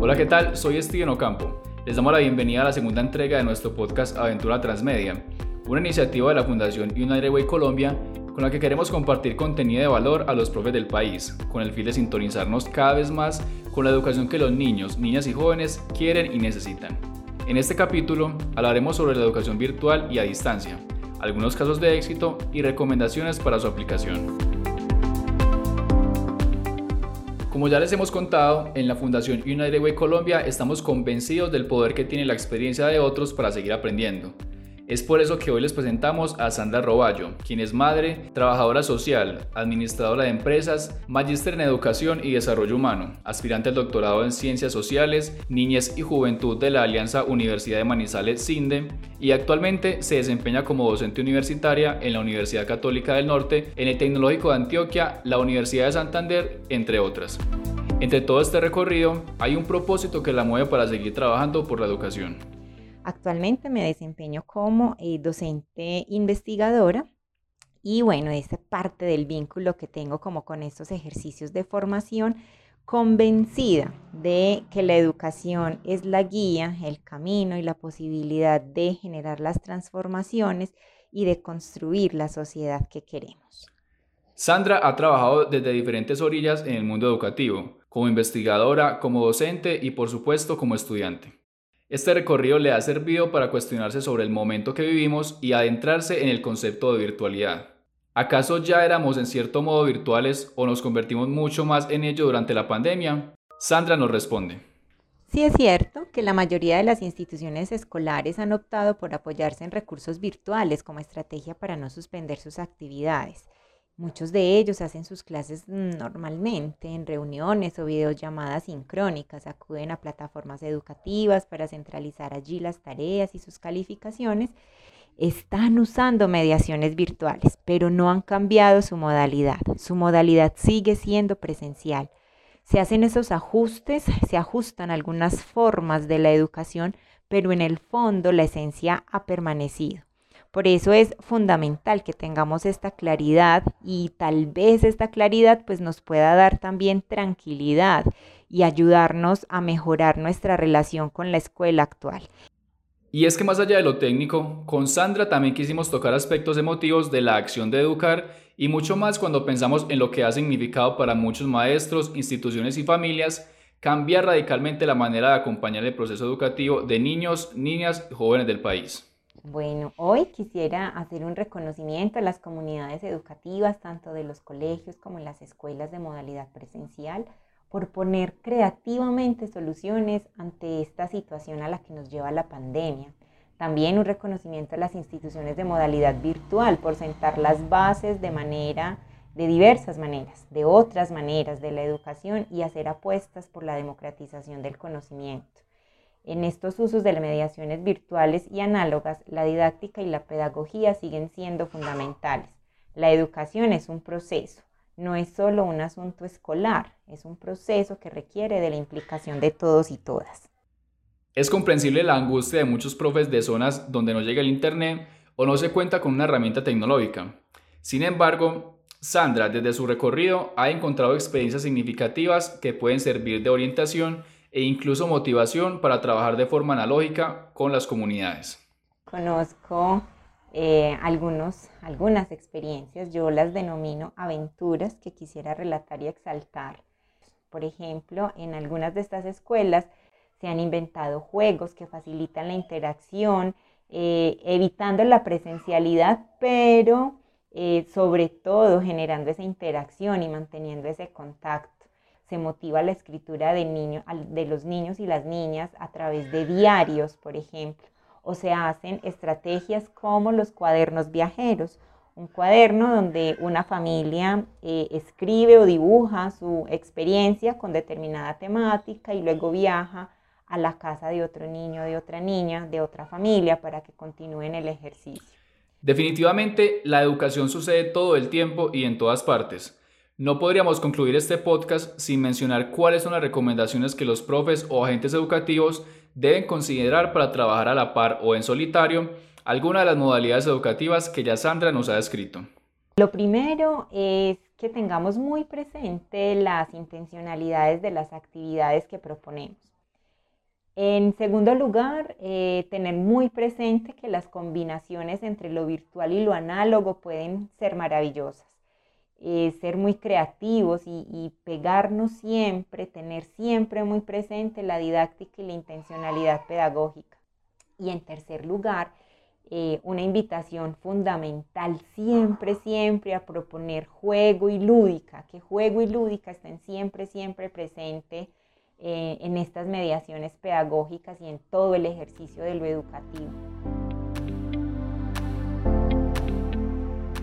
Hola, ¿qué tal? Soy Steven Ocampo. Les damos la bienvenida a la segunda entrega de nuestro podcast Aventura Transmedia, una iniciativa de la Fundación United Way Colombia con la que queremos compartir contenido de valor a los profes del país, con el fin de sintonizarnos cada vez más con la educación que los niños, niñas y jóvenes quieren y necesitan. En este capítulo hablaremos sobre la educación virtual y a distancia, algunos casos de éxito y recomendaciones para su aplicación. Como ya les hemos contado, en la Fundación United Way Colombia estamos convencidos del poder que tiene la experiencia de otros para seguir aprendiendo. Es por eso que hoy les presentamos a Sandra Roballo, quien es madre, trabajadora social, administradora de empresas, magíster en educación y desarrollo humano, aspirante al doctorado en ciencias sociales, niñez y juventud de la Alianza Universidad de Manizales CINDE y actualmente se desempeña como docente universitaria en la Universidad Católica del Norte, en el Tecnológico de Antioquia, la Universidad de Santander, entre otras. Entre todo este recorrido, hay un propósito que la mueve para seguir trabajando por la educación. Actualmente me desempeño como eh, docente investigadora y bueno, esa parte del vínculo que tengo como con estos ejercicios de formación, convencida de que la educación es la guía, el camino y la posibilidad de generar las transformaciones y de construir la sociedad que queremos. Sandra ha trabajado desde diferentes orillas en el mundo educativo, como investigadora, como docente y por supuesto como estudiante. Este recorrido le ha servido para cuestionarse sobre el momento que vivimos y adentrarse en el concepto de virtualidad. ¿Acaso ya éramos en cierto modo virtuales o nos convertimos mucho más en ello durante la pandemia? Sandra nos responde. Sí es cierto que la mayoría de las instituciones escolares han optado por apoyarse en recursos virtuales como estrategia para no suspender sus actividades. Muchos de ellos hacen sus clases normalmente en reuniones o videollamadas sincrónicas, acuden a plataformas educativas para centralizar allí las tareas y sus calificaciones. Están usando mediaciones virtuales, pero no han cambiado su modalidad. Su modalidad sigue siendo presencial. Se hacen esos ajustes, se ajustan algunas formas de la educación, pero en el fondo la esencia ha permanecido. Por eso es fundamental que tengamos esta claridad y tal vez esta claridad pues nos pueda dar también tranquilidad y ayudarnos a mejorar nuestra relación con la escuela actual. Y es que más allá de lo técnico, con Sandra también quisimos tocar aspectos emotivos de la acción de educar y mucho más cuando pensamos en lo que ha significado para muchos maestros, instituciones y familias cambiar radicalmente la manera de acompañar el proceso educativo de niños, niñas y jóvenes del país. Bueno, hoy quisiera hacer un reconocimiento a las comunidades educativas, tanto de los colegios como las escuelas de modalidad presencial, por poner creativamente soluciones ante esta situación a la que nos lleva la pandemia. También un reconocimiento a las instituciones de modalidad virtual por sentar las bases de manera de diversas maneras, de otras maneras de la educación y hacer apuestas por la democratización del conocimiento. En estos usos de las mediaciones virtuales y análogas, la didáctica y la pedagogía siguen siendo fundamentales. La educación es un proceso, no es solo un asunto escolar, es un proceso que requiere de la implicación de todos y todas. Es comprensible la angustia de muchos profes de zonas donde no llega el Internet o no se cuenta con una herramienta tecnológica. Sin embargo, Sandra, desde su recorrido, ha encontrado experiencias significativas que pueden servir de orientación e incluso motivación para trabajar de forma analógica con las comunidades. Conozco eh, algunos, algunas experiencias, yo las denomino aventuras que quisiera relatar y exaltar. Por ejemplo, en algunas de estas escuelas se han inventado juegos que facilitan la interacción, eh, evitando la presencialidad, pero eh, sobre todo generando esa interacción y manteniendo ese contacto se motiva la escritura de, niño, de los niños y las niñas a través de diarios, por ejemplo, o se hacen estrategias como los cuadernos viajeros, un cuaderno donde una familia eh, escribe o dibuja su experiencia con determinada temática y luego viaja a la casa de otro niño, de otra niña, de otra familia para que continúen el ejercicio. Definitivamente, la educación sucede todo el tiempo y en todas partes. No podríamos concluir este podcast sin mencionar cuáles son las recomendaciones que los profes o agentes educativos deben considerar para trabajar a la par o en solitario alguna de las modalidades educativas que ya Sandra nos ha descrito. Lo primero es que tengamos muy presente las intencionalidades de las actividades que proponemos. En segundo lugar, eh, tener muy presente que las combinaciones entre lo virtual y lo análogo pueden ser maravillosas. Eh, ser muy creativos y, pegarnos siempre, tener siempre muy presente la didáctica y la intencionalidad pedagógica. Y en tercer lugar, eh, una invitación fundamental siempre, siempre a proponer juego y lúdica, que juego y lúdica estén siempre, siempre presentes eh, en estas mediaciones pedagógicas y en todo el ejercicio de lo educativo.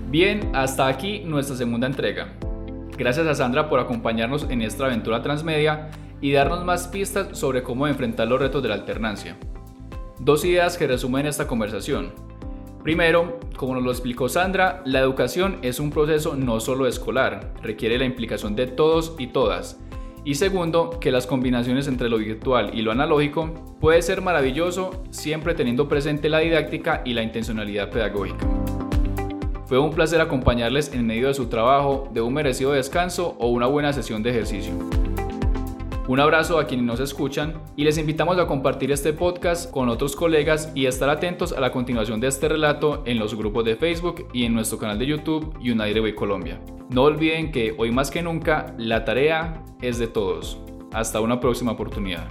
Bien, hasta aquí nuestra segunda entrega. Gracias a Sandra por acompañarnos en esta aventura transmedia y darnos más pistas sobre cómo enfrentar los retos de la alternancia. Dos ideas que resumen esta conversación. Primero, como nos lo explicó Sandra, la educación es un proceso no solo escolar, requiere la implicación de todos y todas. Y segundo, que las combinaciones entre lo virtual y lo analógico puede ser maravilloso siempre teniendo presente la didáctica y la intencionalidad pedagógica. Fue un placer acompañarles en medio de su trabajo, de un merecido descanso o una buena sesión de ejercicio. Un abrazo a quienes nos escuchan y les invitamos a compartir este podcast con otros colegas y estar atentos a la continuación de este relato en los grupos de Facebook y en nuestro canal de YouTube United Way Colombia. No olviden que hoy más que nunca la tarea es de todos. Hasta una próxima oportunidad.